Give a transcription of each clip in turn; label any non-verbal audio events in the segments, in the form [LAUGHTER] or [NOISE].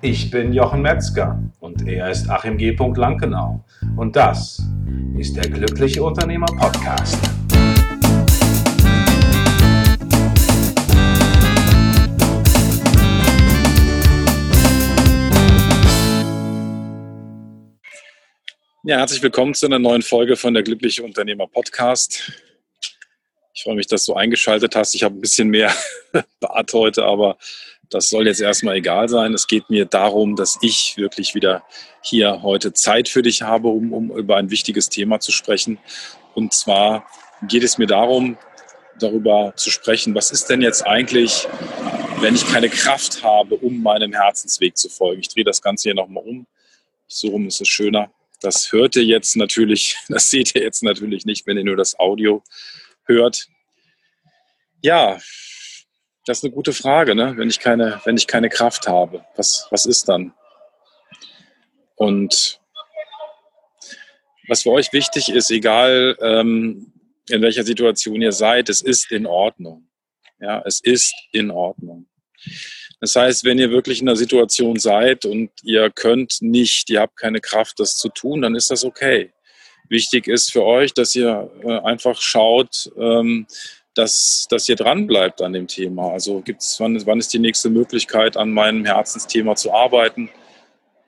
Ich bin Jochen Metzger und er ist Achim G. Lankenau. Und das ist der Glückliche Unternehmer Podcast. Ja, herzlich willkommen zu einer neuen Folge von der Glückliche Unternehmer Podcast. Ich freue mich, dass du eingeschaltet hast. Ich habe ein bisschen mehr [LAUGHS] Bart heute, aber das soll jetzt erstmal egal sein. Es geht mir darum, dass ich wirklich wieder hier heute Zeit für dich habe, um, um über ein wichtiges Thema zu sprechen. Und zwar geht es mir darum, darüber zu sprechen, was ist denn jetzt eigentlich, wenn ich keine Kraft habe, um meinem Herzensweg zu folgen. Ich drehe das Ganze hier nochmal um. So rum ist es schöner. Das hört ihr jetzt natürlich, [LAUGHS] das seht ihr jetzt natürlich nicht, wenn ihr nur das Audio hört. Ja, das ist eine gute Frage, ne? wenn, ich keine, wenn ich keine Kraft habe. Was, was ist dann? Und was für euch wichtig ist, egal ähm, in welcher Situation ihr seid, es ist in Ordnung. Ja, es ist in Ordnung. Das heißt, wenn ihr wirklich in einer Situation seid und ihr könnt nicht, ihr habt keine Kraft, das zu tun, dann ist das okay. Wichtig ist für euch, dass ihr äh, einfach schaut, ähm, dass, dass ihr dran bleibt an dem Thema. Also gibt's, wann, wann ist die nächste Möglichkeit, an meinem Herzensthema zu arbeiten?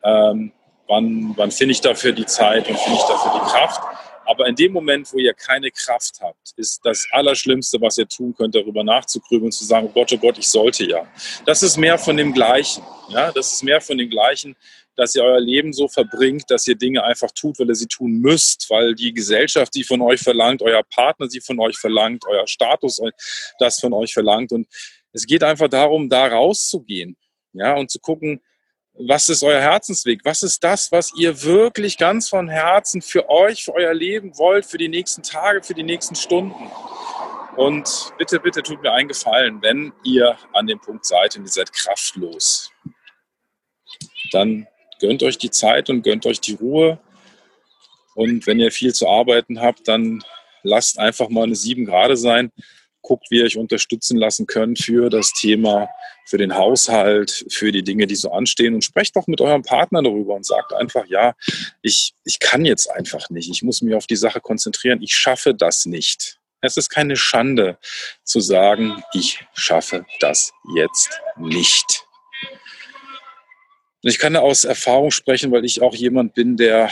Ähm, wann wann finde ich dafür die Zeit und finde ich dafür die Kraft? Aber in dem Moment, wo ihr keine Kraft habt, ist das Allerschlimmste, was ihr tun könnt, darüber nachzugrübeln und zu sagen, oh Gott, oh Gott, ich sollte ja. Das ist mehr von dem Gleichen. Ja, das ist mehr von dem Gleichen, dass ihr euer Leben so verbringt, dass ihr Dinge einfach tut, weil ihr sie tun müsst, weil die Gesellschaft sie von euch verlangt, euer Partner sie von euch verlangt, euer Status das von euch verlangt. Und es geht einfach darum, da rauszugehen, ja, und zu gucken, was ist euer Herzensweg? Was ist das, was ihr wirklich ganz von Herzen für euch, für euer Leben wollt, für die nächsten Tage, für die nächsten Stunden? Und bitte, bitte tut mir einen Gefallen, wenn ihr an dem Punkt seid und ihr seid kraftlos, dann gönnt euch die Zeit und gönnt euch die Ruhe. Und wenn ihr viel zu arbeiten habt, dann lasst einfach mal eine 7 Grad sein. Guckt, wie ihr euch unterstützen lassen könnt für das Thema, für den Haushalt, für die Dinge, die so anstehen. Und sprecht doch mit eurem Partner darüber und sagt einfach, ja, ich, ich kann jetzt einfach nicht. Ich muss mich auf die Sache konzentrieren. Ich schaffe das nicht. Es ist keine Schande zu sagen, ich schaffe das jetzt nicht. Ich kann aus Erfahrung sprechen, weil ich auch jemand bin, der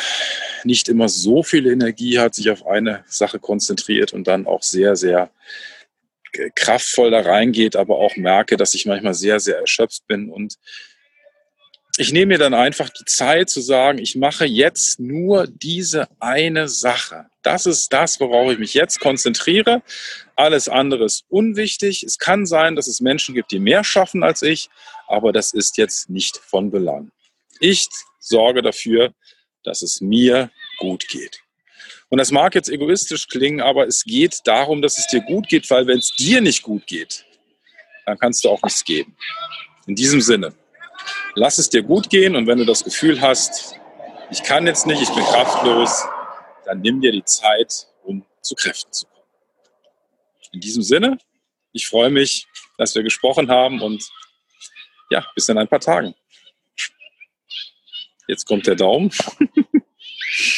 nicht immer so viel Energie hat, sich auf eine Sache konzentriert und dann auch sehr, sehr kraftvoll da reingeht, aber auch merke, dass ich manchmal sehr, sehr erschöpft bin. Und ich nehme mir dann einfach die Zeit zu sagen, ich mache jetzt nur diese eine Sache. Das ist das, worauf ich mich jetzt konzentriere. Alles andere ist unwichtig. Es kann sein, dass es Menschen gibt, die mehr schaffen als ich, aber das ist jetzt nicht von Belang. Ich sorge dafür, dass es mir gut geht. Und das mag jetzt egoistisch klingen, aber es geht darum, dass es dir gut geht, weil wenn es dir nicht gut geht, dann kannst du auch nichts geben. In diesem Sinne, lass es dir gut gehen und wenn du das Gefühl hast, ich kann jetzt nicht, ich bin kraftlos, dann nimm dir die Zeit, um zu Kräften zu kommen. In diesem Sinne, ich freue mich, dass wir gesprochen haben und ja, bis in ein paar Tagen. Jetzt kommt der Daumen. [LAUGHS]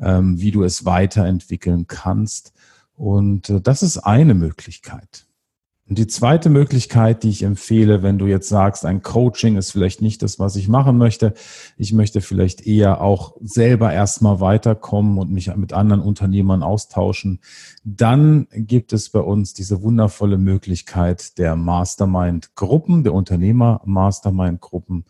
ähm, wie du es weiterentwickeln kannst. Und äh, das ist eine Möglichkeit. Und die zweite Möglichkeit, die ich empfehle, wenn du jetzt sagst, ein Coaching ist vielleicht nicht das, was ich machen möchte, ich möchte vielleicht eher auch selber erstmal weiterkommen und mich mit anderen Unternehmern austauschen, dann gibt es bei uns diese wundervolle Möglichkeit der Mastermind-Gruppen, der Unternehmer-Mastermind-Gruppen.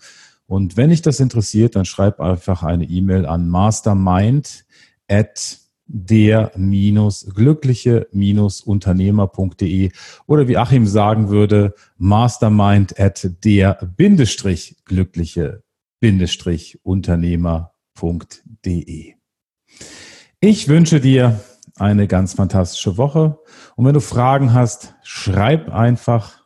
Und wenn dich das interessiert, dann schreib einfach eine E-Mail an mastermind at der-glückliche-unternehmer.de oder wie Achim sagen würde, mastermind at der-glückliche-unternehmer.de. Ich wünsche dir eine ganz fantastische Woche und wenn du Fragen hast, schreib einfach